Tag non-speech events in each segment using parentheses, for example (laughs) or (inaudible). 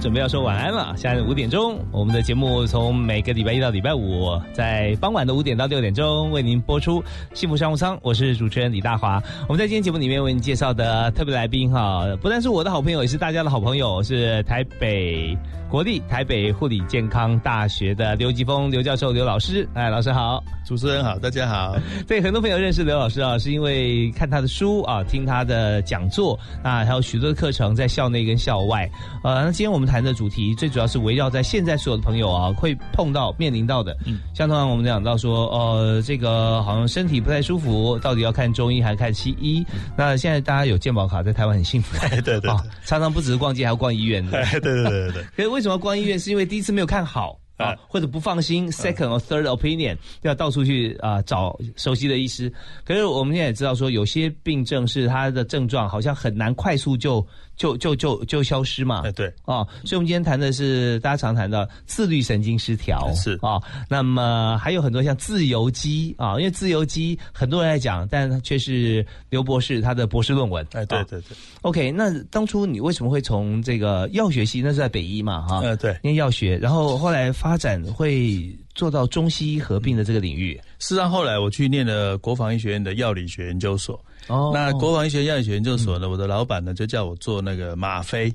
准备要说晚安了。现在五点钟，我们的节目从每个礼拜一到礼拜五，在傍晚的五点到六点钟为您播出《幸福商务舱》。我是主持人李大华。我们在今天节目里面为您介绍的特别来宾哈，不但是我的好朋友，也是大家的好朋友，是台北国立台北护理健康大学的刘吉峰刘教授刘老师。哎，老师好，主持人好，大家好。对，很多朋友认识刘老师啊，是因为看他的书啊，听他的讲座啊，还有许多的课程在校内跟校外。呃，那今天我们谈的主题最主要是围绕在现在所有的朋友啊会碰到面临到的，嗯，像通常我们讲到说，呃，这个好像身体不太舒服，到底要看中医还是看西医？那现在大家有健保卡，在台湾很幸福，(laughs) 对对，常常不只是逛街，还要逛医院，对对 (laughs) 对对对。可是为什么逛医院？是因为第一次没有看好。啊，或者不放心，second or third opinion，要到处去啊找熟悉的医师。可是我们现在也知道说，有些病症是它的症状好像很难快速就就就就就消失嘛。哎，对，啊，所以我们今天谈的是大家常谈的自律神经失调，是啊。那么还有很多像自由基啊，因为自由基很多人在讲，但却是刘博士他的博士论文。哎，对对对。OK，那当初你为什么会从这个药学系，那是在北医嘛？哈，呃，对，念药学，然后后来发展会做到中西医合并的这个领域。事实上，后来我去念了国防医学院的药理学研究所。哦，那国防医学药理学研究所呢，我的老板呢就叫我做那个吗啡。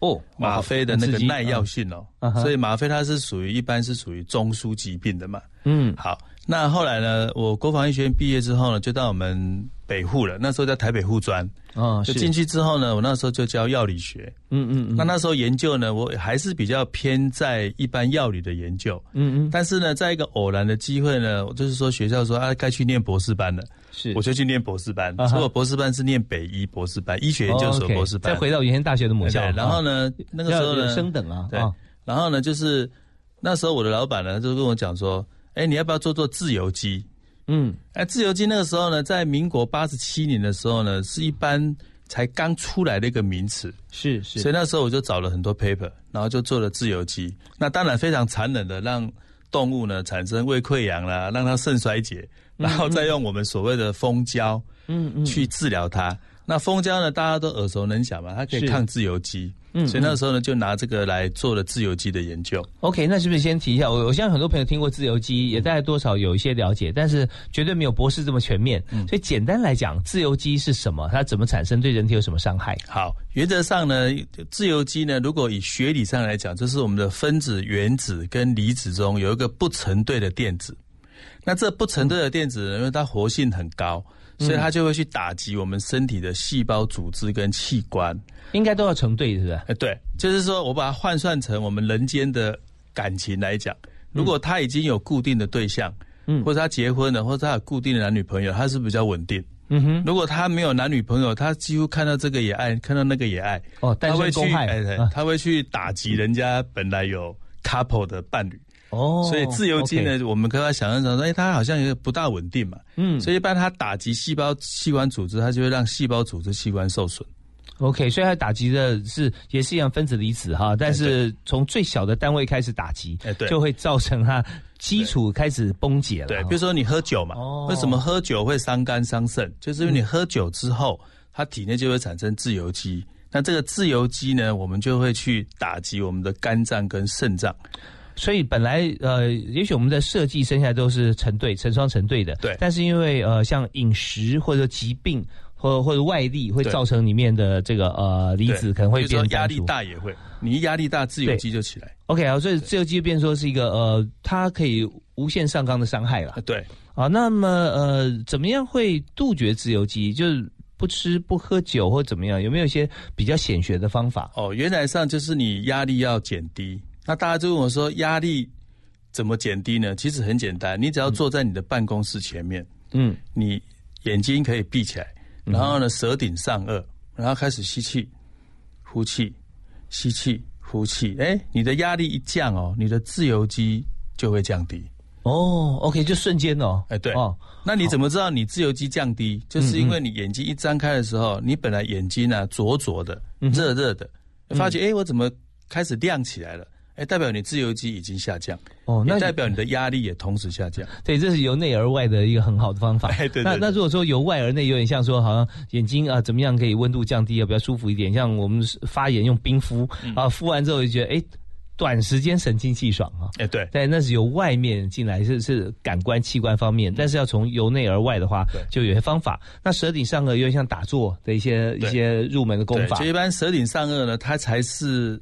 哦，吗啡的那个耐药性哦，所以吗啡它是属于一般是属于中枢疾病的嘛。嗯，好。那后来呢？我国防医学院毕业之后呢，就到我们北护了。那时候在台北护专，哦，就进去之后呢，我那时候就教药理学。嗯嗯嗯。那那时候研究呢，我还是比较偏在一般药理的研究。嗯嗯。但是呢，在一个偶然的机会呢，就是说学校说啊，该去念博士班了，是，我就去念博士班。所以我博士班是念北医博士班，医学研究所博士班。再回到原先大学的母校。然后呢，那个时候呢，升等啊。对。然后呢，就是那时候我的老板呢，就跟我讲说。哎，你要不要做做自由基？嗯，哎，自由基那个时候呢，在民国八十七年的时候呢，是一般才刚出来的一个名词，是是。所以那时候我就找了很多 paper，然后就做了自由基。那当然非常残忍的，让动物呢产生胃溃疡啦，让它肾衰竭，然后再用我们所谓的蜂胶，嗯嗯，去治疗它。那蜂胶呢，大家都耳熟能详嘛，它可以抗自由基。嗯，所以那时候呢，就拿这个来做了自由基的研究。OK，那是不是先提一下？我我相信很多朋友听过自由基，也大概多少有一些了解，但是绝对没有博士这么全面。嗯，所以简单来讲，自由基是什么？它怎么产生？对人体有什么伤害？好，原则上呢，自由基呢，如果以学理上来讲，就是我们的分子、原子跟离子中有一个不成对的电子。那这不成对的电子，因为它活性很高。所以它就会去打击我们身体的细胞组织跟器官，应该都要成对，是不是？哎，对，就是说我把它换算成我们人间的感情来讲，如果他已经有固定的对象，嗯，或者他结婚了，或者他有固定的男女朋友，他是比较稳定。嗯哼，如果他没有男女朋友，他几乎看到这个也爱，看到那个也爱。哦，他会去，哎，他会去打击人家本来有 couple 的伴侣。哦，所以自由基呢，我们刚刚想象成说，哎，它好像也不大稳定嘛。嗯，所以一般它打击细胞器官组织，它就会让细胞组织器官受损。OK，所以它打击的是也是一样分子离子哈，但是从最小的单位开始打击，哎，对，就会造成它基础开始崩解了。对，比如说你喝酒嘛，为什么喝酒会伤肝伤肾？就是因为你喝酒之后，它体内就会产生自由基，那这个自由基呢，我们就会去打击我们的肝脏跟肾脏。所以本来呃，也许我们的设计生下来都是成对、成双、成对的。对。但是因为呃，像饮食或者疾病或或者外力会造成里面的这个呃离子可能会变压力大也会，你一压力大，自由基就起来。OK 啊，所以自由基变说是一个呃，它可以无限上纲的伤害了。对。啊，那么呃，怎么样会杜绝自由基？就是不吃不喝酒或怎么样？有没有一些比较显学的方法？哦，原来上就是你压力要减低。那大家就问我说：“压力怎么减低呢？”其实很简单，你只要坐在你的办公室前面，嗯，你眼睛可以闭起来，然后呢，舌顶上颚，然后开始吸气、呼气、吸气、呼气，哎，你的压力一降哦，你的自由基就会降低。哦，OK，就瞬间哦，哎，对，哦，那你怎么知道你自由基降低？就是因为你眼睛一张开的时候，你本来眼睛呢灼灼的、热热的，发觉哎，我怎么开始亮起来了？哎，代表你自由基已经下降。哦，那代表你的压力也同时下降。对，这是由内而外的一个很好的方法。(laughs) 对对。那那如果说由外而内，有点像说，好像眼睛啊，怎么样可以温度降低，要比较舒服一点？像我们发炎用冰敷啊，敷完之后就觉得哎。短时间神清气爽啊！哎，对，但那是由外面进来，是是感官器官方面，但是要从由内而外的话，就有些方法。那舌顶上颚有点像打坐的一些一些入门的功法。就一般舌顶上颚呢，它才是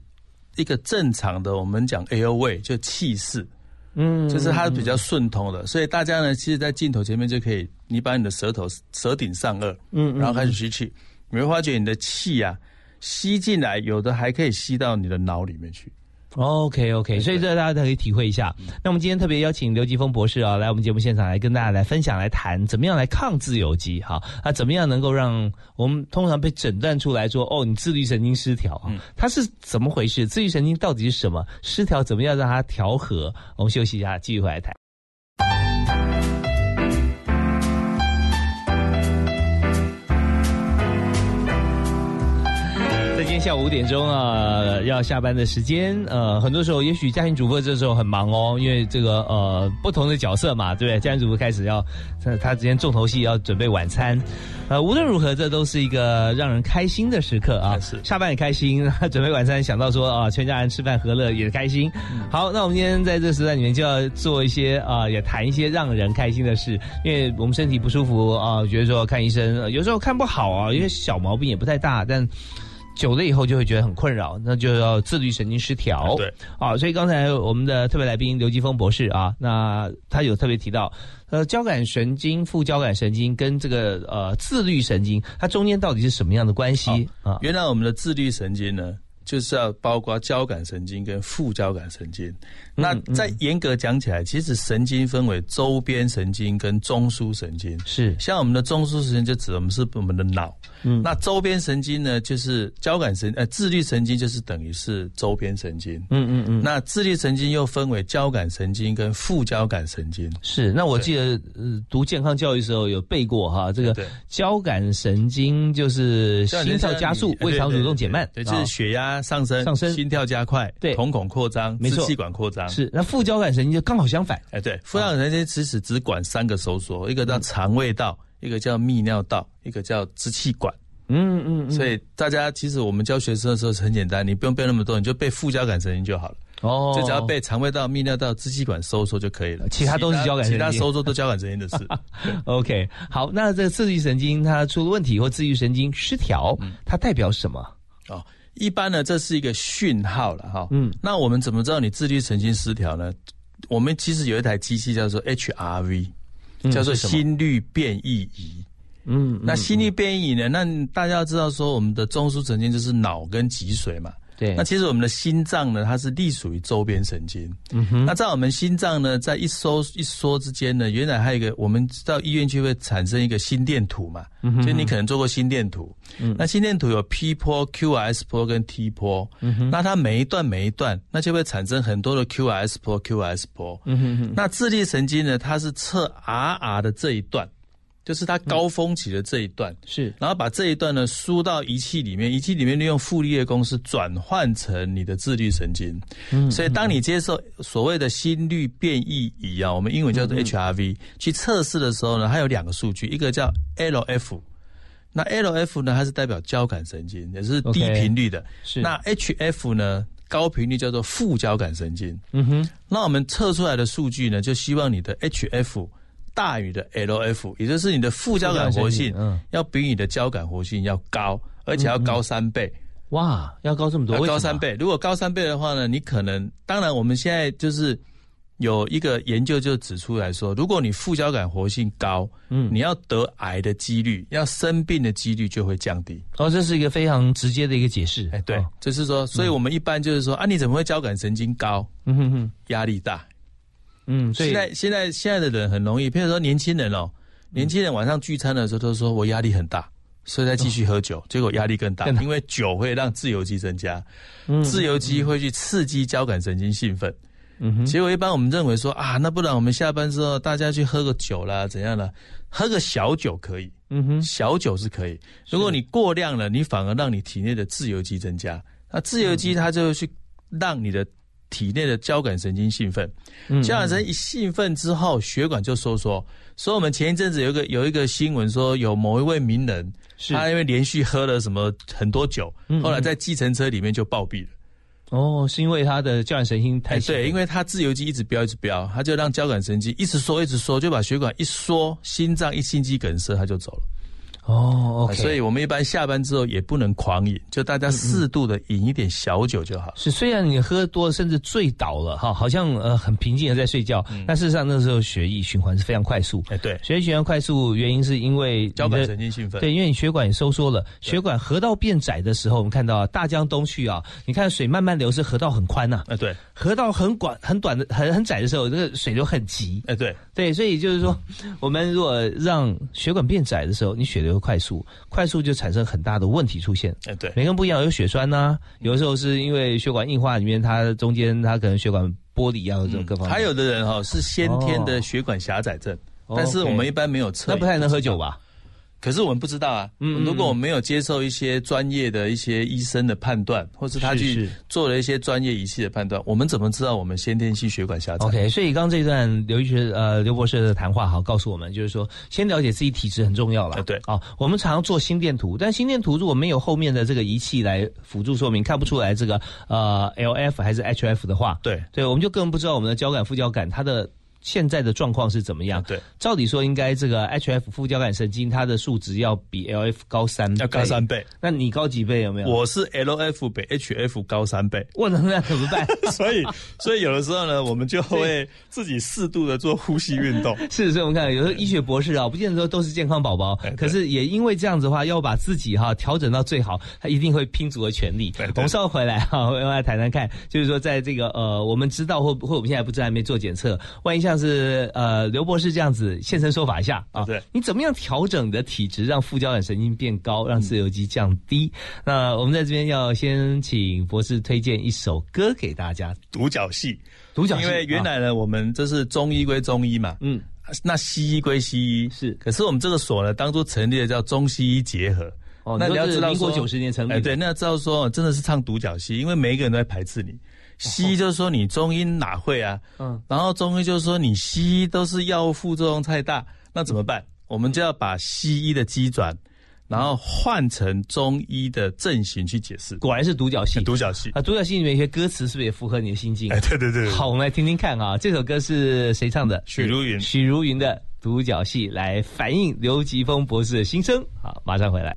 一个正常的，我们讲 A O V 就气势，嗯，就是它比较顺通的。所以大家呢，其实，在镜头前面就可以，你把你的舌头舌顶上颚，嗯，然后开始吸气，你会发觉你的气啊吸进来，有的还可以吸到你的脑里面去。OK OK，所以这大家都可以体会一下。那我们今天特别邀请刘吉峰博士啊，来我们节目现场来跟大家来分享、来谈怎么样来抗自由基。哈啊怎么样能够让我们通常被诊断出来说，哦，你自律神经失调啊？它是怎么回事？自律神经到底是什么？失调怎么样让它调和？我们休息一下，继续回来谈。天下午五点钟啊，要下班的时间。呃，很多时候也许家庭主妇这时候很忙哦，因为这个呃不同的角色嘛，对不对？家庭主妇开始要他他之前重头戏要准备晚餐。(laughs) 呃，无论如何，这都是一个让人开心的时刻啊。是下班也开心，(laughs) 准备晚餐想到说啊，全家人吃饭和乐也开心。好，那我们今天在这时段里面就要做一些啊，也谈一些让人开心的事，因为我们身体不舒服啊，觉得说看医生有时候看不好啊，因为小毛病也不太大，但。久了以后就会觉得很困扰，那就要自律神经失调。对，啊，所以刚才我们的特别来宾刘继峰博士啊，那他有特别提到，呃，交感神经、副交感神经跟这个呃自律神经，它中间到底是什么样的关系啊？原来我们的自律神经呢？就是要包括交感神经跟副交感神经。那在严格讲起来，其实神经分为周边神经跟中枢神经。是，像我们的中枢神经就指我们是我们的脑。嗯，那周边神经呢，就是交感神呃自律神经，就是等于是周边神经。嗯嗯嗯。那自律神经又分为交感神经跟副交感神经。是，那我记得呃读健康教育时候有背过哈，这个交感神经就是心跳加速、胃肠蠕动减慢，对，就是血压。上升，上升，心跳加快，对，瞳孔扩张，支气管扩张，是。那副交感神经就刚好相反，哎，对，副交感神经其实只管三个收缩，一个叫肠胃道，一个叫泌尿道，一个叫支气管。嗯嗯。所以大家其实我们教学生的时候很简单，你不用背那么多，你就背副交感神经就好了。哦。就只要背肠胃道、泌尿道、支气管收缩就可以了，其他都是交感，其他收缩都交感神经的事。(laughs) OK，好，那这个自律神经它出了问题或自律神经失调，它代表什么？哦。一般呢，这是一个讯号了哈。嗯，那我们怎么知道你自律神经失调呢？我们其实有一台机器叫做 HRV，叫做心率变异仪。嗯，那心率变异呢？那大家要知道说，我们的中枢神经就是脑跟脊髓嘛。对，那其实我们的心脏呢，它是隶属于周边神经。嗯哼，那在我们心脏呢，在一收一缩之间呢，原来还有一个，我们到医院去会产生一个心电图嘛。嗯哼，就你可能做过心电图。嗯，那心电图有 P 波、QRS 波跟 T 波。嗯哼，那它每一段每一段，那就会产生很多的 QRS 波、QRS 波。嗯哼哼，那智力神经呢，它是测 RR 的这一段。就是它高峰期的这一段，是，然后把这一段呢输到仪器里面，仪器里面利用傅立叶公式转换成你的自律神经。嗯，所以当你接受所谓的心率变异仪啊，我们英文叫做 HRV 去测试的时候呢，它有两个数据，一个叫 LF，那 LF 呢它是代表交感神经，也是低频率的。是，那 HF 呢高频率叫做副交感神经。嗯哼，那我们测出来的数据呢，就希望你的 HF。大于的 LF，也就是你的副交感活性，嗯，要比你的交感活性要高，而且要高三倍。哇，要高这么多？高三倍。如果高三倍的话呢，你可能，当然我们现在就是有一个研究就指出来说，如果你副交感活性高，嗯，你要得癌的几率，要生病的几率就会降低。哦，这是一个非常直接的一个解释。哎，对，就是说，所以我们一般就是说，啊，你怎么会交感神经高？嗯哼哼，压力大。嗯，现在现在现在的人很容易，譬如说年轻人哦，年轻人晚上聚餐的时候都说我压力很大，所以再继续喝酒，结果压力更大，因为酒会让自由基增加，自由基会去刺激交感神经兴奋。嗯哼，结果一般我们认为说啊，那不然我们下班之后大家去喝个酒啦，怎样呢？喝个小酒可以，嗯哼，小酒是可以。如果你过量了，你反而让你体内的自由基增加，那自由基它就去让你的体内的交感神经兴奋，交感神经一兴奋之后，血管就收缩。所以我们前一阵子有一个有一个新闻说，有某一位名人，他因为连续喝了什么很多酒，后来在计程车里面就暴毙了。哦，是因为他的交感神经太对，因为他自由基一直飙一直飙，他就让交感神经一直缩一直缩，就把血管一缩，心脏一心肌梗塞，他就走了。哦所以我们一般下班之后也不能狂饮，就大家适度的饮一点小酒就好。是，虽然你喝多甚至醉倒了哈，好像呃很平静的在睡觉，但事实上那时候血液循环是非常快速。哎，对，血液循环快速原因是因为交感神经兴奋。对，因为你血管收缩了，血管河道变窄的时候，我们看到大江东去啊，你看水慢慢流是河道很宽呐。哎，对，河道很广很短的很很窄的时候，这个水流很急。哎，对，对，所以就是说，我们如果让血管变窄的时候，你血流快速。快速就产生很大的问题出现。哎，对，每个人不一样，有血栓呐，有的时候是因为血管硬化里面，它中间它可能血管玻璃啊，这种各方面。还有的人哈是先天的血管狭窄症，但是我们一般没有测，那不太能喝酒吧？可是我们不知道啊，嗯，如果我们没有接受一些专业的一些医生的判断，或是他去做了一些专业仪器的判断，我们怎么知道我们先天性血管狭窄？OK，所以刚刚这一段刘医学呃刘博士的谈话哈，告诉我们就是说，先了解自己体质很重要了。对，啊，我们常常做心电图，但心电图如果没有后面的这个仪器来辅助说明，看不出来这个呃 LF 还是 HF 的话，对，对，我们就更不知道我们的交感副交感它的。现在的状况是怎么样？对，照理说应该这个 H F 副交感神经它的数值要比 L F 高三，要高三倍。那你高几倍有没有？我是 L F 比 H F 高三倍。我能那怎么办？(laughs) 所以，所以有的时候呢，我们就会自己适度的做呼吸运动。(laughs) 是，所以我们看有时候医学博士啊，不见得说都是健康宝宝，可是也因为这样子的话，要把自己哈调整到最好，他一定会拼足了全力。我们稍后回来哈，我们来谈谈看，就是说在这个呃，我们知道或或我们现在不知道还没做检测，万一像是呃。呃，刘博士这样子现身说法一下啊，对，你怎么样调整你的体质，让副交感神经变高，让自由基降低？那我们在这边要先请博士推荐一首歌给大家，《独角戏》。独角戏，因为原来呢，我们这是中医归中医嘛，嗯，那西医归西医是，可是我们这个所呢，当初成立的叫中西医结合。哦，那你要知道，民国九十年成立，哎，对，那要知道说，真的是唱独角戏，因为每一个人都在排斥你。西医就是说你中医哪会啊？嗯，然后中医就是说你西医都是药物副作用太大，那怎么办？我们就要把西医的机转，然后换成中医的阵型去解释。果然是独角戏，独角戏啊！独角戏里面一些歌词是不是也符合你的心境？哎，对对对。好，我们来听听看啊，这首歌是谁唱的？许茹芸。许茹芸的独角戏来反映刘吉峰博士的心声。好，马上回来。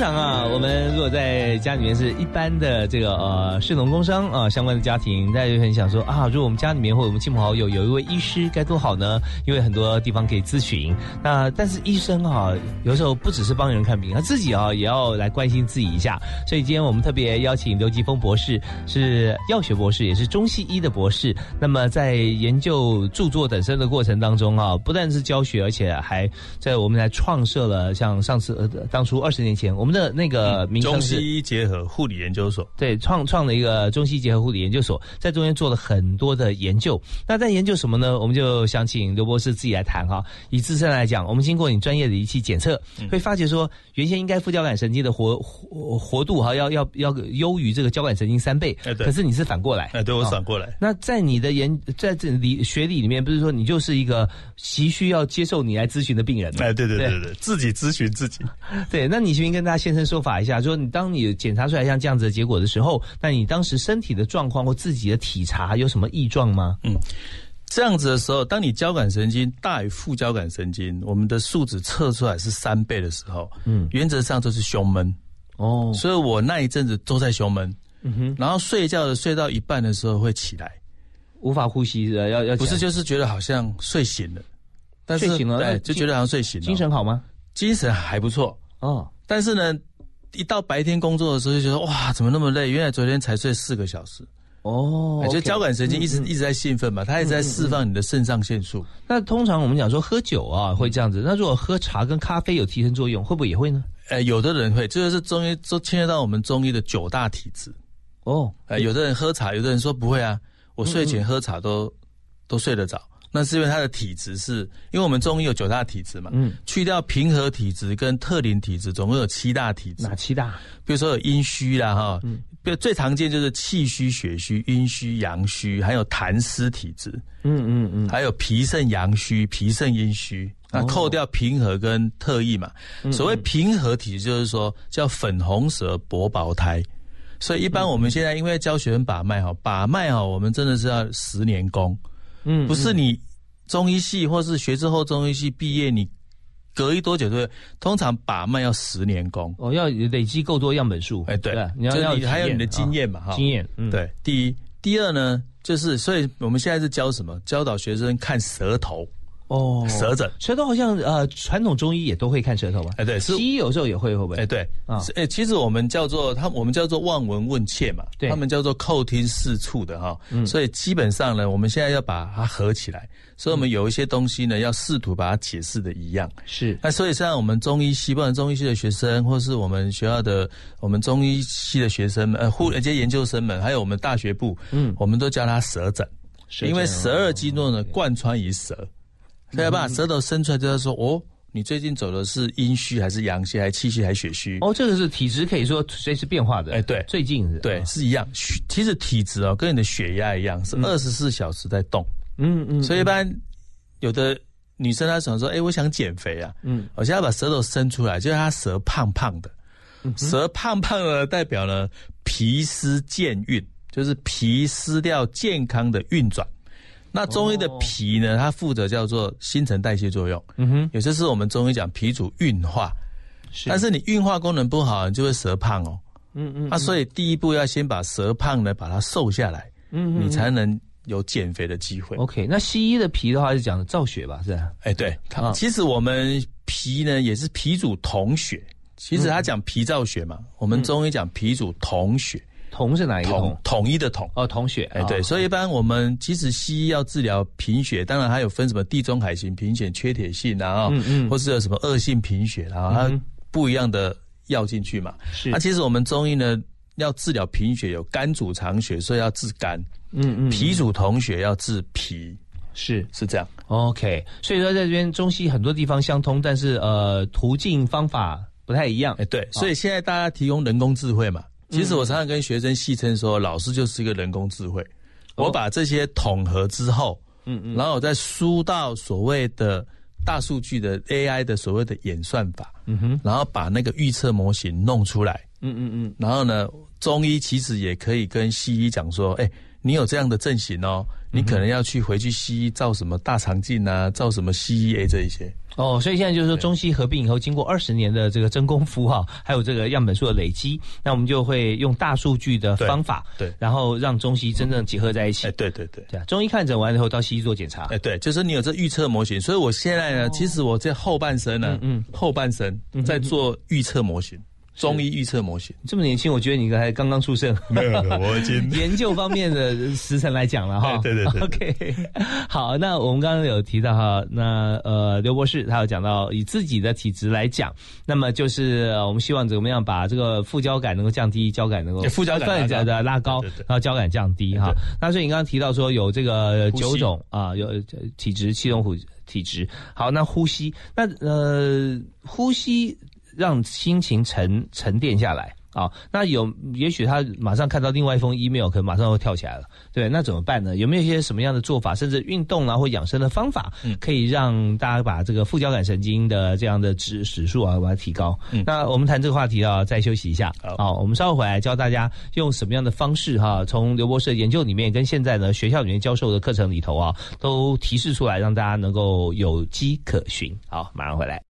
常啊，我们如果在家里面是一般的这个呃市农工商啊相关的家庭，大家就很想说啊，如果我们家里面或者我们亲朋好友有一位医师，该多好呢？因为很多地方可以咨询。那但是医生啊，有时候不只是帮人看病，他自己啊也要来关心自己一下。所以今天我们特别邀请刘吉峰博士，是药学博士，也是中西医的博士。那么在研究、著作等身的过程当中啊，不但是教学，而且还在我们来创设了像上次呃当初二十年前我们。的那个名称是中西医结合护理研究所，对，创创了一个中西医结合护理研究所，在中间做了很多的研究。那在研究什么呢？我们就想请刘博士自己来谈哈。以自身来讲，我们经过你专业的仪器检测，会发觉说，原先应该副交感神经的活活活度哈，要要要优于这个交感神经三倍。哎，对。可是你是反过来，哎，对我反过来。那在你的研在这里学理里面，不是说你就是一个急需要接受你来咨询的病人？哎，对对对对，自己咨询自己。(laughs) 对，那你先跟大家。现身说法一下，说你当你检查出来像这样子的结果的时候，那你当时身体的状况或自己的体察有什么异状吗？嗯，这样子的时候，当你交感神经大于副交感神经，我们的数值测出来是三倍的时候，嗯，原则上就是胸闷。哦。所以我那一阵子都在胸闷，嗯哼，然后睡觉的睡到一半的时候会起来，无法呼吸的，要要不是就是觉得好像睡醒了，但是睡醒了，对，就觉得好像睡醒了，精神好吗？精神还不错。哦。但是呢，一到白天工作的时候就觉得哇，怎么那么累？原来昨天才睡四个小时，哦，就交感神经一直一直在兴奋嘛，它一直在释放你的肾上腺素。那通常我们讲说喝酒啊会这样子，那如果喝茶跟咖啡有提升作用，会不会也会呢？呃，有的人会，这个是中医都牵涉到我们中医的九大体质。哦，呃，有的人喝茶，有的人说不会啊，我睡前喝茶都都睡得着。那是因为他的体质是，因为我们中医有九大体质嘛，嗯，去掉平和体质跟特林体质，总共有七大体质。哪七大？比如说有阴虚啦，哈，嗯，比如最常见就是气虚、血虚、阴虚、阳虚，还有痰湿体质，嗯嗯嗯，还有脾肾阳虚、脾肾阴虚。那扣掉平和跟特异嘛，所谓平和体质就是说叫粉红舌、薄薄胎，所以一般我们现在因为教学生把脉哈，把脉哈，我们真的是要十年功。嗯，不是你中医系或是学之后中医系毕业，你隔一多久对？通常把脉要十年功哦，要累积够多样本数。哎，对，你要要还有你的经验嘛，哈，经验。嗯，对，第一，第二呢，就是所以我们现在是教什么？教导学生看舌头。哦，舌诊，舌头好像呃，传统中医也都会看舌头吧？哎，对，西医有时候也会，会不会？哎，对，啊，哎，其实我们叫做他，我们叫做望闻问切嘛，对，他们叫做叩听四处的哈，嗯，所以基本上呢，我们现在要把它合起来，所以我们有一些东西呢，要试图把它解释的一样，是，那所以像我们中医系，不管中医系的学生，或是我们学校的我们中医系的学生们，呃，护这些研究生们，还有我们大学部，嗯，我们都叫它舌诊，因为十二经络呢贯穿于舌。可以把舌头伸出来，就要说哦，你最近走的是阴虚还是阳虚，还是气虚还是血虚？哦，这个是体质，可以说随时变化的。哎，对，最近是，对，是一样。其实体质哦，跟你的血压一样，是二十四小时在动。嗯嗯。所以一般有的女生她想说，哎，我想减肥啊，嗯，我现在把舌头伸出来，就是她舌胖胖的，舌胖胖的代表了脾湿健运，就是脾失掉健康的运转。那中医的脾呢？它负责叫做新陈代谢作用。嗯哼，有些是我们中医讲脾主运化，但是你运化功能不好，你就会舌胖哦。嗯嗯，那所以第一步要先把舌胖呢把它瘦下来，嗯，你才能有减肥的机会。OK，那西医的脾的话是讲造血吧？是吧？哎，对，其实我们脾呢也是脾主统血，其实他讲脾造血嘛，我们中医讲脾主统血。统是哪一个统？统一的统哦，统血哎，对，所以一般我们其实西医要治疗贫血，当然还有分什么地中海型贫血、缺铁性啊，嗯嗯，或是有什么恶性贫血啊，它不一样的药进去嘛。是，那其实我们中医呢，要治疗贫血，有肝主藏血，所以要治肝，嗯嗯，脾主统血，要治脾，是是这样。OK，所以说在这边中西很多地方相通，但是呃，途径方法不太一样。哎，对，所以现在大家提供人工智慧嘛。其实我常常跟学生戏称说，老师就是一个人工智慧。我把这些统合之后，嗯嗯，然后我再输到所谓的大数据的 AI 的所谓的演算法，嗯哼，然后把那个预测模型弄出来，嗯嗯嗯，然后呢，中医其实也可以跟西医讲说，哎。你有这样的症型哦，你可能要去回去西医照什么大肠镜啊，照什么 CEA 这一些哦。所以现在就是说中西合并以后，经过二十年的这个真功夫哈，还有这个样本数的累积，那我们就会用大数据的方法，对，然后让中西真正结合在一起。哎，对对对，对啊，中医看诊完以后到西医做检查。哎，对，就是你有这预测模型，所以我现在呢，其实我这后半生呢，嗯，后半生在做预测模型。中医预测模型这么年轻，我觉得你还刚刚出生。(laughs) 没有，我已经 (laughs) 研究方面的时辰来讲了哈。对 (laughs) 对对。OK，好，那我们刚刚有提到哈，那呃刘博士他有讲到以自己的体质来讲，那么就是我们希望怎么样把这个副交感能够降低，交感能够副交感的拉高，然后交感降低哈。那所以你刚刚提到说有这个九种啊，有体质七种虎体质。好，那呼吸，那呃呼吸。让心情沉沉淀下来啊，那有也许他马上看到另外一封 email，可能马上会跳起来了。对，那怎么办呢？有没有一些什么样的做法，甚至运动啊或养生的方法，可以让大家把这个副交感神经的这样的指指数啊把它提高？那我们谈这个话题啊，再休息一下。好，我们稍后回来教大家用什么样的方式哈，从刘博士的研究里面跟现在呢学校里面教授的课程里头啊，都提示出来，让大家能够有机可循。好，马上回来。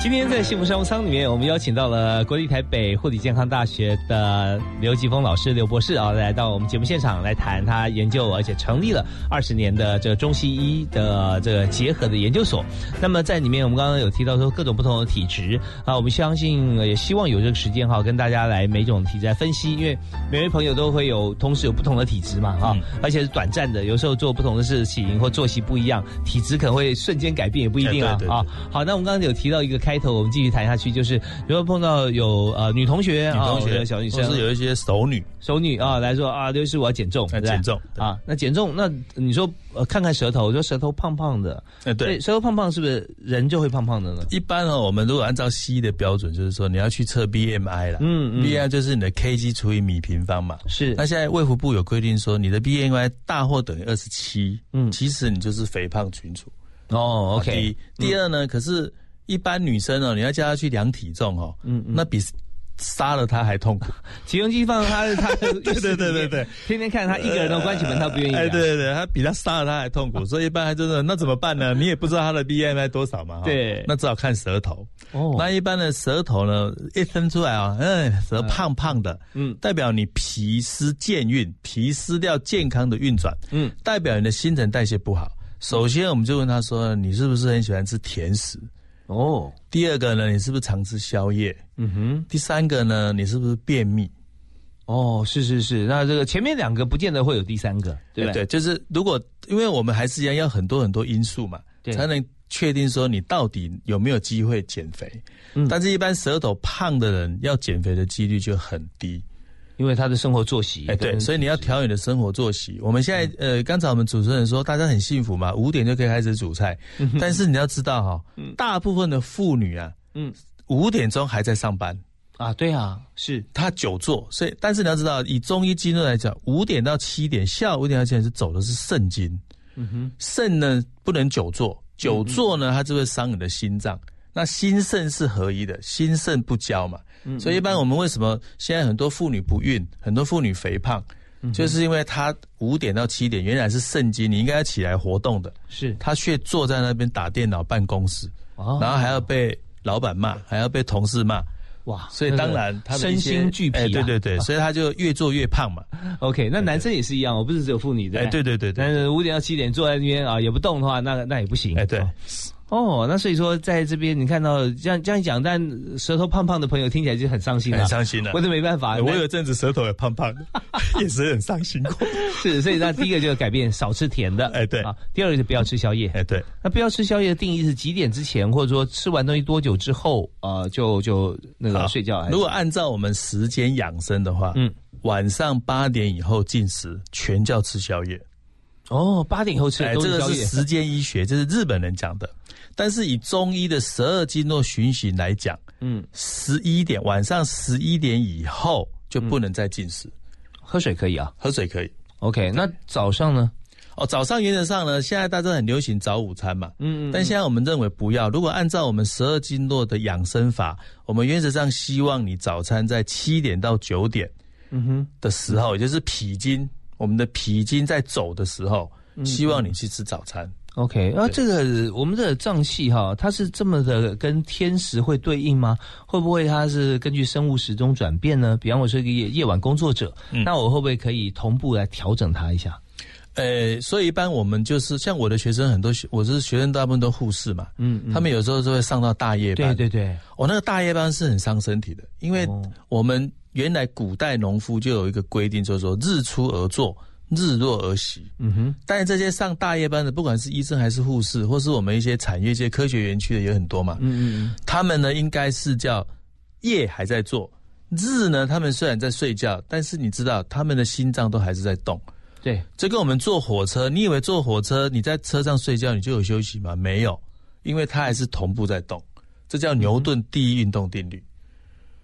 今天在幸福商务舱里面，我们邀请到了国立台北护理健康大学的刘吉峰老师、刘博士啊，来到我们节目现场来谈他研究而且成立了二十年的这个中西医的这个结合的研究所。那么在里面，我们刚刚有提到说各种不同的体质啊，我们相信也希望有这个时间哈，跟大家来每种体质来分析，因为每位朋友都会有同时有不同的体质嘛哈，而且是短暂的，有时候做不同的事情或作息不一样，体质可能会瞬间改变也不一定啊啊。好，那我们刚刚有提到一个。开头我们继续谈下去，就是如果碰到有呃女同学、女同学、小女生，是有一些熟女、熟女啊来说啊，刘师我要减重，减重啊，那减重，那你说呃看看舌头，说舌头胖胖的，哎对，舌头胖胖是不是人就会胖胖的呢？一般呢，我们如果按照西医的标准，就是说你要去测 BMI 了，嗯嗯，BMI 就是你的 kg 除以米平方嘛，是。那现在卫福部有规定说，你的 BMI 大或等于二十七，嗯，其实你就是肥胖群组。哦，OK。第二呢，可是。一般女生哦，你要叫她去量体重哦，嗯，那比杀了她还痛苦。起重机放她，她对对对对对，天天看她一个人都关起门，她不愿意。哎，对对对，她比她杀了她还痛苦，所以一般还真的那怎么办呢？你也不知道她的 BMI 多少嘛，对，那只好看舌头。哦，那一般的舌头呢，一伸出来啊，嗯，舌胖胖的，嗯，代表你脾湿健运，脾湿掉健康的运转，嗯，代表你的新陈代谢不好。首先，我们就问她说，你是不是很喜欢吃甜食？哦，第二个呢，你是不是常吃宵夜？嗯哼。第三个呢，你是不是便秘？哦，是是是。那这个前面两个不见得会有第三个，对不对？对，就是如果因为我们还是一样要很多很多因素嘛，才能确定说你到底有没有机会减肥。嗯。但是，一般舌头胖的人要减肥的几率就很低。因为他的生活作息，哎，对，所以你要调你的生活作息。我们现在，呃，刚才我们主持人说，大家很幸福嘛，五点就可以开始煮菜。但是你要知道哈，大部分的妇女啊，嗯，五点钟还在上班。啊，对啊，是她久坐，所以，但是你要知道，以中医经络来讲，五点到七点，下午五点到七点是走的是肾经，嗯哼，肾呢不能久坐，久坐呢它就会伤你的心脏。那心肾是合一的，心肾不交嘛。所以一般我们为什么现在很多妇女不孕，很多妇女肥胖，就是因为她五点到七点原来是肾经，你应该要起来活动的，是。她却坐在那边打电脑办公室，然后还要被老板骂，还要被同事骂，哇！所以当然身心俱疲，对对对，(laughs) 所以他就越做越胖嘛。OK，那男生也是一样，我不是只有妇女的，哎，对对对，但是五点到七点坐在那边啊也不动的话，那那也不行，哎对。哦，那所以说，在这边你看到这样这样讲，但舌头胖胖的朋友听起来就很伤心了，很伤心了。我是没办法，我有阵子舌头也胖胖的，(laughs) 也是很伤心过。是，所以那第一个就是改变少吃甜的，哎对啊。第二个就不要吃宵夜，哎对。那不要吃宵夜的定义是几点之前，或者说吃完东西多久之后啊，就就那个睡觉。如果按照我们时间养生的话，嗯，晚上八点以后进食，全叫吃宵夜。哦，八点以后吃，这个是时间医学，这是日本人讲的。但是以中医的十二经络循行来讲，嗯，十一点晚上十一点以后就不能再进食，喝水可以啊，喝水可以。OK，那早上呢？哦，早上原则上呢，现在大家很流行早午餐嘛，嗯嗯，但现在我们认为不要。如果按照我们十二经络的养生法，我们原则上希望你早餐在七点到九点，嗯哼的时候，也就是脾经，我们的脾经在走的时候，希望你去吃早餐。OK，那这个我们的脏器哈，它是这么的跟天时会对应吗？会不会它是根据生物时钟转变呢？比方我是一个夜夜晚工作者，那我会不会可以同步来调整它一下？呃，所以一般我们就是像我的学生很多，我是学生大部分都护士嘛，嗯，他们有时候就会上到大夜班，对对对，我那个大夜班是很伤身体的，因为我们原来古代农夫就有一个规定，就是说日出而作。日落而息，嗯哼。但是这些上大夜班的，不管是医生还是护士，或是我们一些产业界、科学园区的也很多嘛，嗯嗯。他们呢，应该是叫夜还在做，日呢，他们虽然在睡觉，但是你知道，他们的心脏都还是在动。对，这跟我们坐火车，你以为坐火车你在车上睡觉你就有休息吗？没有，因为它还是同步在动，这叫牛顿第一运动定律。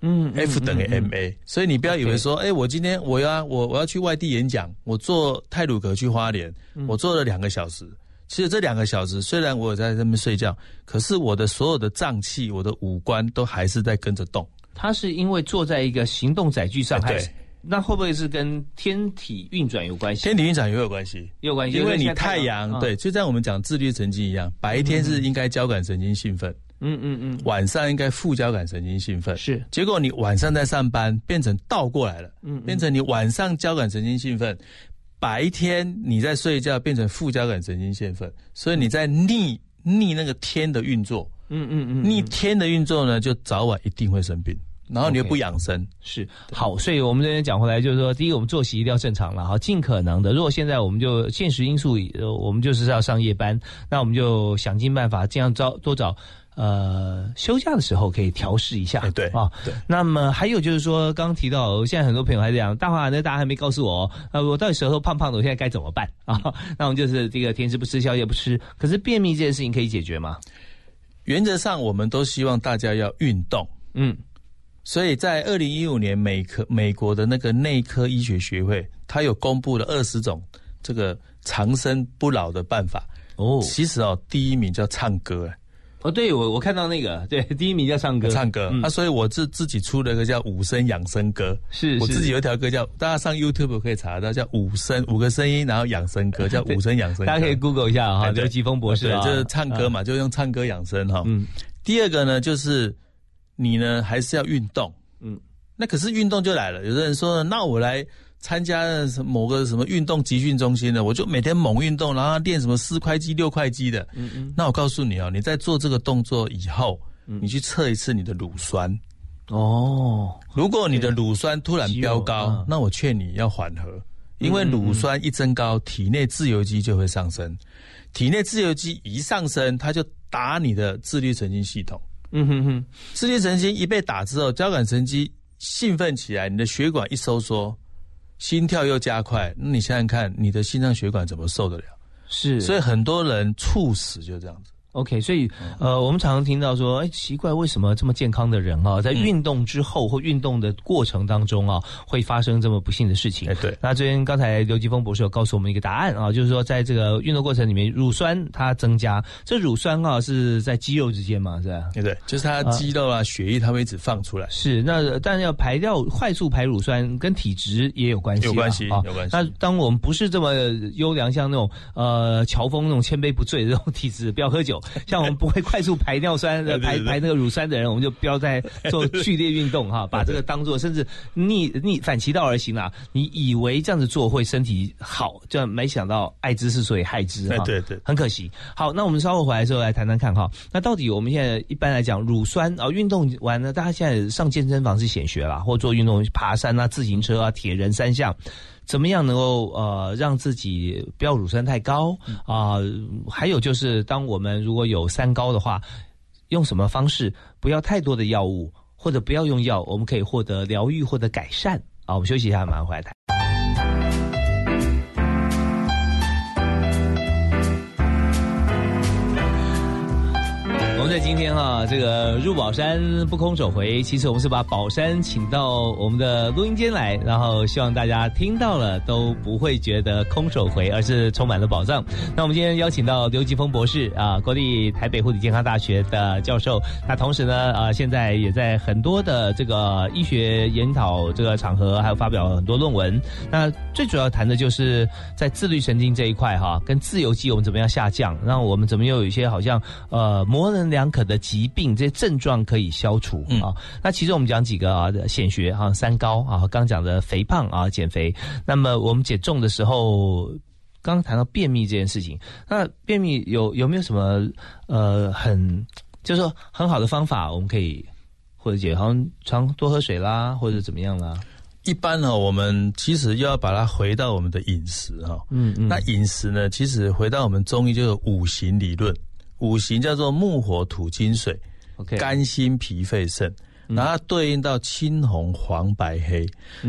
嗯，F 等于 ma，所以你不要以为说，哎，我今天我要我我要去外地演讲，我坐泰鲁格去花莲，我坐了两个小时。其实这两个小时虽然我在那边睡觉，可是我的所有的脏器、我的五官都还是在跟着动。它是因为坐在一个行动载具上，对，那会不会是跟天体运转有关系？天体运转也有关系，有关系，因为你太阳对，就像我们讲自律神经一样，白天是应该交感神经兴奋。嗯嗯嗯，晚上应该副交感神经兴奋，是。结果你晚上在上班，变成倒过来了，嗯，变成你晚上交感神经兴奋，白天你在睡觉，变成副交感神经兴奋，所以你在逆逆那个天的运作，嗯嗯嗯，逆天的运作呢，就早晚一定会生病。然后你又不养生，是。好，所以我们这边讲回来，就是说，第一，我们作息一定要正常了哈，尽可能的。如果现在我们就现实因素，呃，我们就是要上夜班，那我们就想尽办法，尽量找多找呃休假的时候可以调试一下。对啊，对。那么还有就是说，刚刚提到，现在很多朋友还在讲，大华，那大家还没告诉我，呃，我到底舌头胖胖的，我现在该怎么办 (laughs) 啊？那我们就是这个甜食不吃宵夜不吃，可是便秘这件事情可以解决吗？原则上，我们都希望大家要运动，嗯。所以在二零一五年，美科美国的那个内科医学学会，它有公布了二十种这个长生不老的办法。哦，其实哦，第一名叫唱歌。哦，对我我看到那个，对，(laughs) 第一名叫唱歌，唱歌。啊，所以我自自己出了一个叫五声养生歌。是，我自己有一条歌叫，大家上 YouTube 可以查到，叫五声五个声音，然后养生歌，叫 (laughs) 五声养生。大家可以 Google 一下哈，刘吉峰博士啊，就是唱歌嘛，就用唱歌养生哈。嗯。第二个呢，就是你呢还是要运动。嗯。那可是运动就来了，有的人说，那我来参加某个什么运动集训中心的，我就每天猛运动，然后练什么四块肌、六块肌的。嗯嗯。那我告诉你哦，你在做这个动作以后，你去测一次你的乳酸。哦。如果你的乳酸突然飙高，那我劝你要缓和，因为乳酸一增高，体内自由基就会上升。体内自由基一上升，它就打你的自律神经系统。嗯哼哼。自律神经一被打之后，交感神经。兴奋起来，你的血管一收缩，心跳又加快，那你想想看，你的心脏血管怎么受得了？是，所以很多人猝死就这样子。OK，所以呃，我们常常听到说，哎，奇怪，为什么这么健康的人啊，在运动之后或运动的过程当中啊，会发生这么不幸的事情？哎，对。那这边刚才刘吉峰博士有告诉我们一个答案啊，就是说，在这个运动过程里面，乳酸它增加，这乳酸啊是在肌肉之间嘛，是吧？对对，就是它肌肉啊，血液它会一直放出来。是，那但是要排掉快速排乳酸，跟体质也有关系，有关系，有关系。那当我们不是这么优良，像那种呃乔峰那种千杯不醉的这种体质，不要喝酒，像我们不会。快速排尿酸 (laughs) 的排排那个乳酸的人，我们就不要再做剧烈运动哈，(laughs) 把这个当做甚至逆逆反其道而行啊！你以为这样子做会身体好，就没想到爱之是所以害之哈。对对，很可惜。好，那我们稍后回来的时候来谈谈看哈。那到底我们现在一般来讲，乳酸啊，运动完了，大家现在上健身房是显学啦，或做运动，爬山啊、自行车啊、铁人三项。怎么样能够呃让自己不要乳酸太高啊？还有就是，当我们如果有三高的话，用什么方式不要太多的药物，或者不要用药，我们可以获得疗愈或者改善啊？我们休息一下，马上回来谈。我们在今天哈，这个入宝山不空手回，其实我们是把宝山请到我们的录音间来，然后希望大家听到了都不会觉得空手回，而是充满了宝藏。那我们今天邀请到刘吉峰博士啊，国立台北护理健康大学的教授，那同时呢，呃，现在也在很多的这个医学研讨这个场合，还有发表很多论文。那最主要谈的就是在自律神经这一块哈，跟自由基我们怎么样下降，让我们怎么又有一些好像呃模棱。两可的疾病，这些症状可以消除啊。那其实我们讲几个啊，显学哈，三高啊，刚讲的肥胖啊，减肥。那么我们减重的时候，刚刚谈到便秘这件事情，那便秘有有没有什么呃很，就是说很好的方法，我们可以或者解，好像常多喝水啦，或者怎么样啦？一般呢，我们其实又要把它回到我们的饮食哈。嗯嗯。那饮食呢，其实回到我们中医就是五行理论。五行叫做木火土金水，OK，肝心脾肺肾，然后对应到青红黄白黑，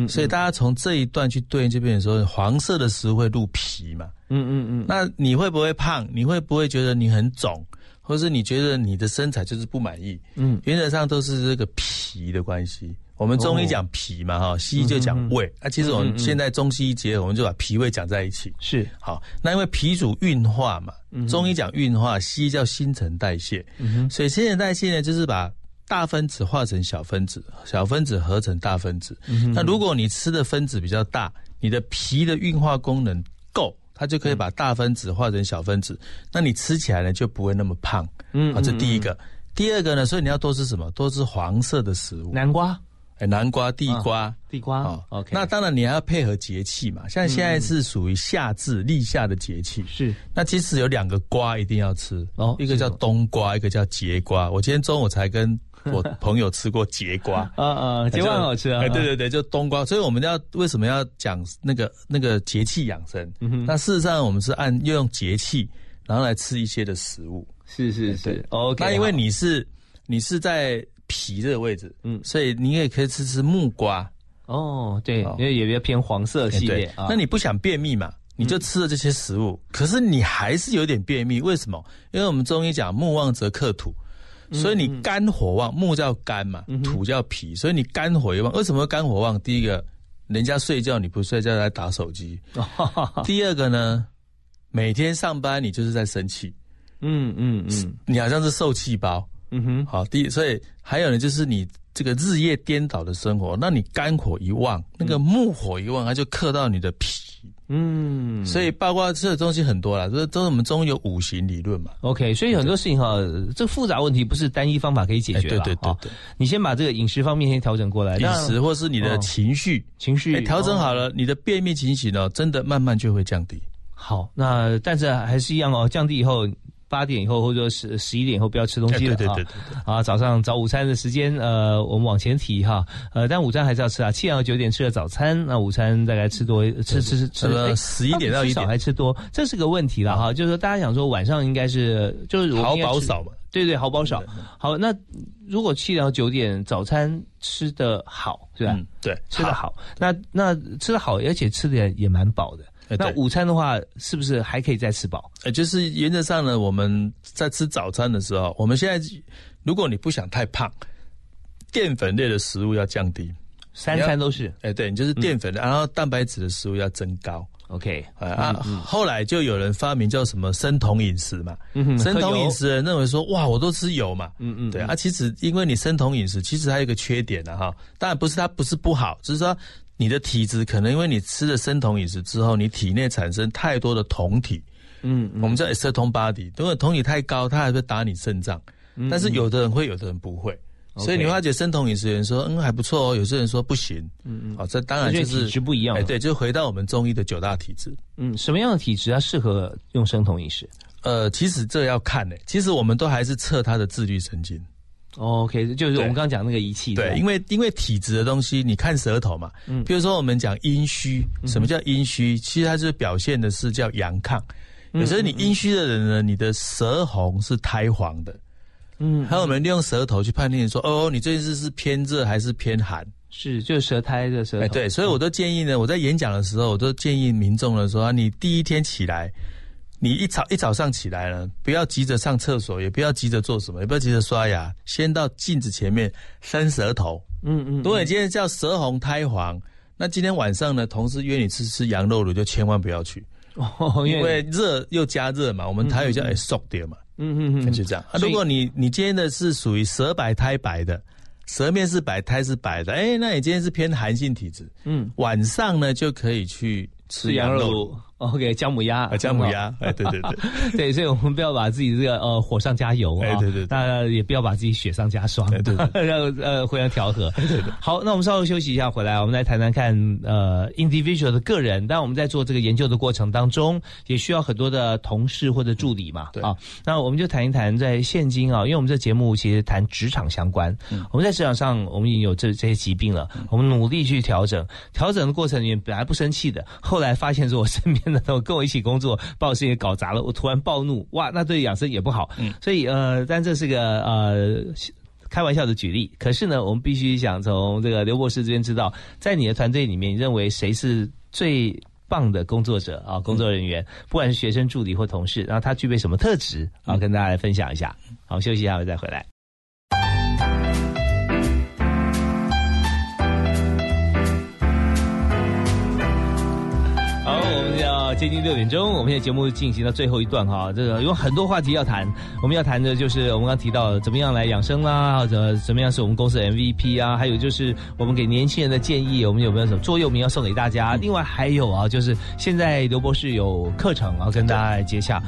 所以大家从这一段去对应这边的时候，黄色的食物会入脾嘛，嗯嗯嗯，那你会不会胖？你会不会觉得你很肿，或是你觉得你的身材就是不满意？嗯，原则上都是这个脾的关系。我们中医讲脾嘛，哈，西医就讲胃。那其实我们现在中西医结合，我们就把脾胃讲在一起。是好，那因为脾主运化嘛，中医讲运化，西医叫新陈代谢。所以新陈代谢呢，就是把大分子化成小分子，小分子合成大分子。那如果你吃的分子比较大，你的脾的运化功能够，它就可以把大分子化成小分子。那你吃起来呢，就不会那么胖。嗯，啊，这第一个。第二个呢，所以你要多吃什么？多吃黄色的食物，南瓜。哎，南瓜、地瓜、地瓜哦 OK，那当然你还要配合节气嘛。像现在是属于夏至立夏的节气，是。那其实有两个瓜一定要吃哦，一个叫冬瓜，一个叫节瓜。我今天中午才跟 (laughs) 我朋友吃过节瓜，啊啊，(laughs) 节瓜很好吃啊。哎，对对对，就冬瓜。所以我们要为什么要讲那个那个节气养生？那事实上我们是按用节气，然后来吃一些的食物。是是是，OK。那因为你是你是在。皮这个位置，嗯，所以你也可以吃吃木瓜哦，对，因为也比较偏黄色系列啊。那你不想便秘嘛？你就吃了这些食物，可是你还是有点便秘，为什么？因为我们中医讲木旺则克土，所以你肝火旺，木叫肝嘛，土叫脾，所以你肝火也旺。为什么肝火旺？第一个，人家睡觉你不睡觉在打手机；(laughs) 第二个呢，每天上班你就是在生气，嗯嗯嗯，你好像是受气包。嗯哼，好，第一所以还有呢，就是你这个日夜颠倒的生活，那你肝火一旺，那个木火一旺，它就克到你的脾。嗯，所以包括吃的东西很多啦，这都是我们中医有五行理论嘛。OK，所以很多事情哈，这复杂问题不是单一方法可以解决的。对对对对，你先把这个饮食方面先调整过来，饮食或是你的情绪，情绪调整好了，你的便秘情形呢，真的慢慢就会降低。好，那但是还是一样哦，降低以后。八点以后或者十十一点以后不要吃东西了啊！啊，早上早午餐的时间，呃，我们往前提哈，呃，但午餐还是要吃啊。七点到九点吃了早餐，那午餐大概吃多吃吃吃了十一点到一点还吃多，这是个问题了哈。就是说大家想说晚上应该是就是好饱少嘛，对对，好饱少。好，那如果七点到九点早餐吃的好，是吧？对，吃的好，那那吃的好，而且吃的也蛮饱的。那午餐的话，是不是还可以再吃饱？呃，就是原则上呢，我们在吃早餐的时候，我们现在如果你不想太胖，淀粉类的食物要降低，三餐都是。哎，对，你就是淀粉的，然后蛋白质的食物要增高。OK，啊，后来就有人发明叫什么生酮饮食嘛，生酮饮食人认为说，哇，我都吃油嘛，嗯嗯，对啊，其实因为你生酮饮食，其实还有一个缺点的哈，当然不是它不是不好，只是说。你的体质可能因为你吃了生酮饮食之后，你体内产生太多的酮体，嗯，我们叫 acetone body，如果酮体太高，它还会打你肾脏。但是有的人会，有的人不会，所以你发觉生酮饮食人说，嗯，还不错哦。有些人说不行，嗯嗯，哦，这当然就是体质不一样。哎，对，就回到我们中医的九大体质。嗯，什么样的体质它适合用生酮饮食？呃，其实这要看呢。其实我们都还是测他的自律神经。OK，就是我们刚刚讲那个仪器。对，因为因为体质的东西，你看舌头嘛。嗯。比如说我们讲阴虚，什么叫阴虚？其实它是表现的是叫阳亢。有时候你阴虚的人呢，你的舌红是苔黄的。嗯。还有我们利用舌头去判定说，哦，你这次是偏热还是偏寒？是，就是舌苔的舌头。哎，对，所以我都建议呢，我在演讲的时候，我都建议民众呢说，你第一天起来。你一早一早上起来了，不要急着上厕所，也不要急着做什么，也不要急着刷牙，先到镜子前面伸舌头。嗯嗯。如果你今天叫舌红苔黄，那今天晚上呢，同事约你吃吃羊肉炉，就千万不要去，因为热又加热嘛。我们台语叫哎缩点嘛。嗯嗯嗯。就这样。如果你你今天的是属于舌白苔白的，舌面是白苔是白的，哎，那你今天是偏寒性体质。嗯。晚上呢就可以去吃羊肉。OK，姜母鸭，姜母鸭，哎，对对对，(laughs) 对，所以我们不要把自己这个呃火上加油啊，对对，大家也不要把自己雪上加霜，对，(laughs) 让呃互相调和。好，那我们稍后休息一下，回来我们来谈谈看呃 individual 的个人。但我们在做这个研究的过程当中，也需要很多的同事或者助理嘛，啊，那我们就谈一谈在现今啊，因为我们这节目其实谈职场相关，我们在职场上我们已经有这这些疾病了，我们努力去调整，调整的过程里面本来不生气的，后来发现说我身边。真的，跟我一起工作，把我事情搞砸了，我突然暴怒，哇，那对养生也不好。嗯，所以呃，但这是个呃开玩笑的举例。可是呢，我们必须想从这个刘博士这边知道，在你的团队里面，你认为谁是最棒的工作者啊？工作人员，不管是学生、助理或同事，然后他具备什么特质啊？跟大家来分享一下。好，休息一下，我再回来。接近六点钟，我们现在节目进行到最后一段哈，这个有很多话题要谈。我们要谈的就是我们刚提到怎么样来养生啦，或者怎么样是我们公司的 MVP 啊，还有就是我们给年轻人的建议，我们有没有什么座右铭要送给大家？另外还有啊，就是现在刘博士有课程要跟大家来接洽。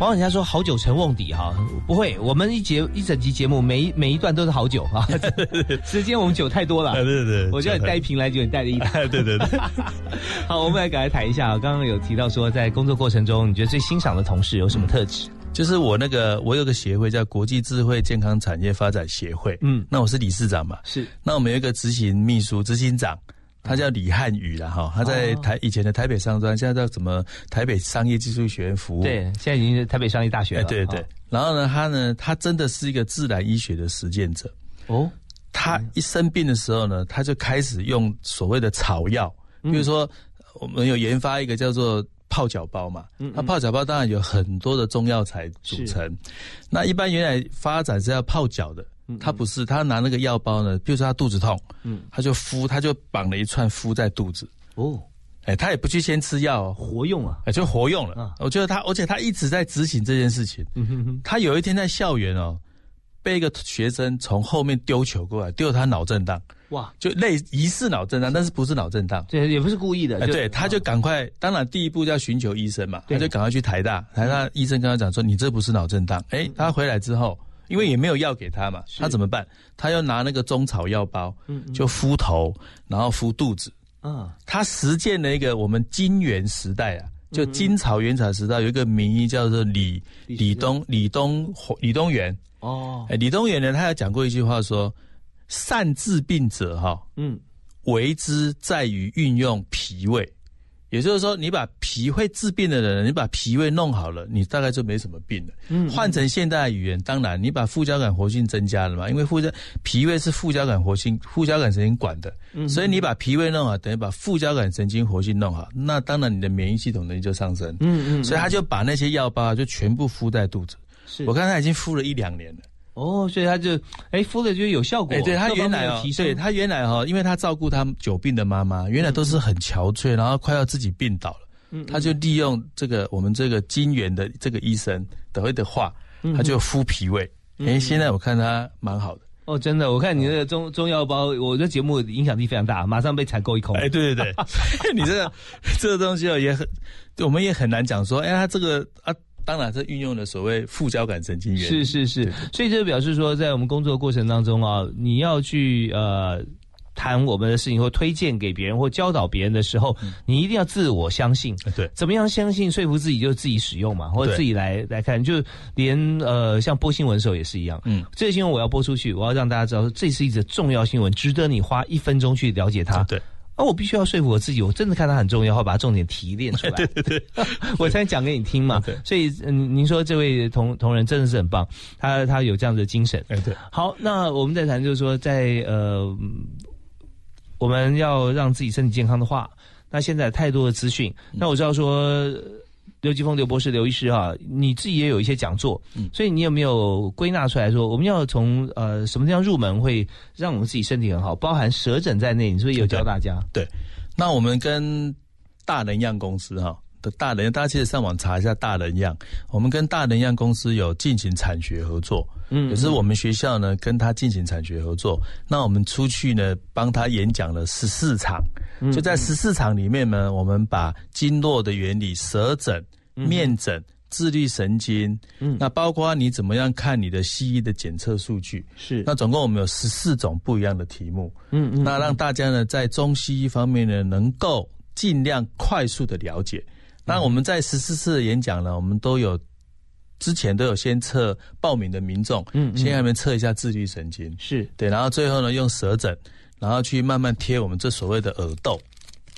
王人家说好酒成瓮底哈，不会，我们一节一整集节目，每一每一段都是好酒啊。(laughs) 时间我们酒太多了，对对对，我叫你带一瓶来酒，你带了一瓶，对对对。(laughs) 好，我们来赶快谈一下，刚刚有提到说，在工作过程中，你觉得最欣赏的同事有什么特质？就是我那个，我有个协会叫国际智慧健康产业发展协会，嗯，那我是理事长嘛，是。那我们有一个执行秘书、执行长。他叫李汉宇了哈，他在台以前的台北商专，现在叫什么台北商业技术学院服务。对，现在已经是台北商业大学了。对对。然后呢，他呢，他真的是一个自然医学的实践者。哦。他一生病的时候呢，他就开始用所谓的草药，比如说我们有研发一个叫做泡脚包嘛。嗯。那泡脚包当然有很多的中药材组成。那一般原来发展是要泡脚的。他不是，他拿那个药包呢，比如说他肚子痛，嗯，他就敷，他就绑了一串敷在肚子。哦，哎，他也不去先吃药，活用啊，哎，就活用了。我觉得他，而且他一直在执行这件事情。嗯哼哼，他有一天在校园哦，被一个学生从后面丢球过来，丢他脑震荡。哇，就类疑似脑震荡，但是不是脑震荡？对，也不是故意的。对，他就赶快，当然第一步要寻求医生嘛，他就赶快去台大，台大医生跟他讲说，你这不是脑震荡。哎，他回来之后。因为也没有药给他嘛，他怎么办？他要拿那个中草药包，就敷头，然后敷肚子。嗯，他实践了一个我们金元时代啊，就金草原草时代有一个名医叫做李李东李东李东元。哦，哎，李东元呢，他有讲过一句话说：善治病者哈，嗯，为之在于运用脾胃。也就是说，你把脾会治病的人，你把脾胃弄好了，你大概就没什么病了。嗯，换成现代语言，当然你把副交感活性增加了嘛，因为副交脾胃是副交感活性、副交感神经管的，所以你把脾胃弄好，等于把副交感神经活性弄好，那当然你的免疫系统能力就上升。嗯嗯，所以他就把那些药包就全部敷在肚子。是我看他已经敷了一两年了。哦，所以他就哎敷了就有效果。哎，对他原来哦，对他原来哈，因为他照顾他久病的妈妈，原来都是很憔悴，然后快要自己病倒了。嗯，他就利用这个我们这个金源的这个医生的的话，他就敷脾胃。哎，现在我看他蛮好的。哦，真的，我看你那个中中药包，我的节目影响力非常大，马上被采购一空。哎，对对对，(laughs) 你这个这个东西哦，也很，我们也很难讲说，哎，他这个啊。当然，这运用了所谓副交感神经元。是是是，所以这表示说，在我们工作过程当中啊，你要去呃谈我们的事情，或推荐给别人，或教导别人的时候，你一定要自我相信。对，怎么样相信？说服自己就自己使用嘛，或者自己来来看。就连呃，像播新闻的时候也是一样。嗯，这个新闻我要播出去，我要让大家知道，这是一则重要新闻，值得你花一分钟去了解它。对。那我必须要说服我自己，我真的看它很重要，后把重点提炼出来，对 (laughs) 对对，(laughs) 我才讲给你听嘛。所以，嗯，您说这位同同仁真的是很棒，他他有这样的精神。哎，对。好，那我们再谈，就是说，在呃，我们要让自己身体健康的话，那现在太多的资讯，那我知道说。刘继峰、刘博士、刘医师哈，你自己也有一些讲座，嗯，所以你有没有归纳出来说，我们要从呃什么地方入门会让我们自己身体很好，包含舌诊在内，你是不是有教大家？对，那我们跟大能样公司哈的大人，大家其实上网查一下大人样，我们跟大人样公司有进行产学合作，嗯，也是我们学校呢跟他进行产学合作，那我们出去呢帮他演讲了十四场。就在十四场里面呢，我们把经络的原理、舌诊、面诊、自律神经，嗯，那包括你怎么样看你的西医的检测数据，是。那总共我们有十四种不一样的题目，嗯嗯，那让大家呢在中西医方面呢能够尽量快速的了解。那我们在十四次的演讲呢，我们都有之前都有先测报名的民众，嗯，先让他们测一下自律神经，是对，然后最后呢用舌诊。然后去慢慢贴我们这所谓的耳豆，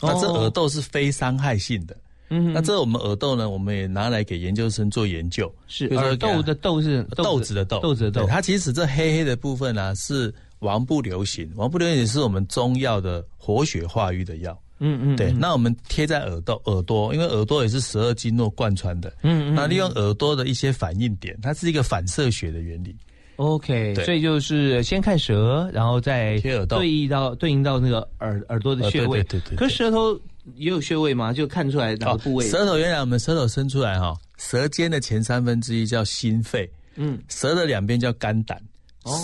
那这耳豆是非伤害性的。嗯，那这我们耳豆呢，我们也拿来给研究生做研究。是耳豆的豆是豆子的豆，豆子的豆。它其实这黑黑的部分呢，是王不留行。王不留行是我们中药的活血化瘀的药。嗯嗯，对。那我们贴在耳朵耳朵，因为耳朵也是十二经络贯穿的。嗯嗯。那利用耳朵的一些反应点，它是一个反射血的原理。OK，所以就是先看舌，然后再对应到对应到那个耳耳朵的穴位。对对对。可舌头也有穴位吗？就看出来哪个部位？舌头原来我们舌头伸出来哈，舌尖的前三分之一叫心肺，嗯，舌的两边叫肝胆，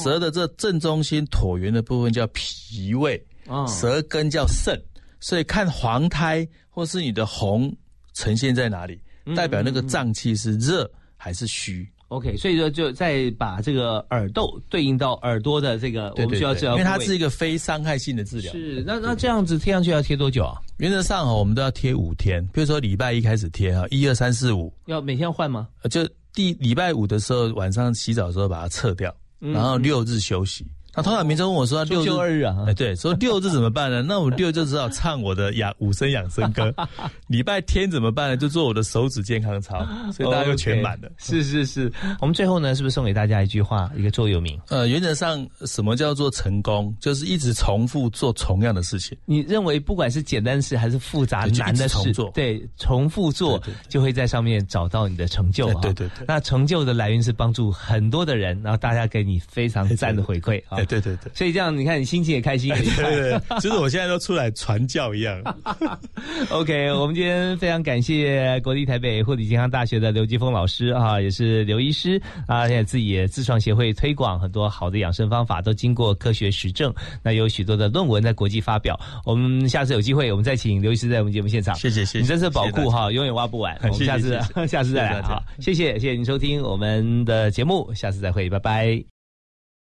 舌的这正中心椭圆的部分叫脾胃，舌根叫肾。所以看黄胎或是你的红呈现在哪里，代表那个脏器是热还是虚。OK，所以说就再把这个耳窦对应到耳朵的这个，我们需要治疗，因为它是一个非伤害性的治疗。是，那那这样子贴上去要贴多久啊？原则上哈，我们都要贴五天，比如说礼拜一开始贴哈，一二三四五，要每天换吗？就第礼拜五的时候晚上洗澡的时候把它撤掉，然后六日休息。那通常民众问我说：“六日二日啊？”哎，对，说六日怎么办呢？(laughs) 那我六就只好唱我的养五声养生歌。(laughs) 礼拜天怎么办呢？就做我的手指健康操，所以大家就全满了。是是是，我们最后呢，是不是送给大家一句话，一个座右铭？呃，原则上，什么叫做成功？就是一直重复做同样的事情。你认为，不管是简单事还是复杂难的事，对，重复做就会在上面找到你的成就啊。对对对，那成就的来源是帮助很多的人，然后大家给你非常赞的回馈啊。对对对，所以这样你看，你心情也开心。(laughs) 对对，(laughs) 就是我现在都出来传教一样。(laughs) OK，我们今天非常感谢国立台北护理健康大学的刘吉峰老师啊，也是刘医师啊，现在自己也自创协会推广很多好的养生方法，都经过科学实证，那有许多的论文在国际发表。我们下次有机会，我们再请刘医师在我们节目现场。谢谢谢谢，你这次保护哈，永远挖不完。我们下次下次再来好，谢谢谢谢您收听我们的节目，下次再会，拜拜。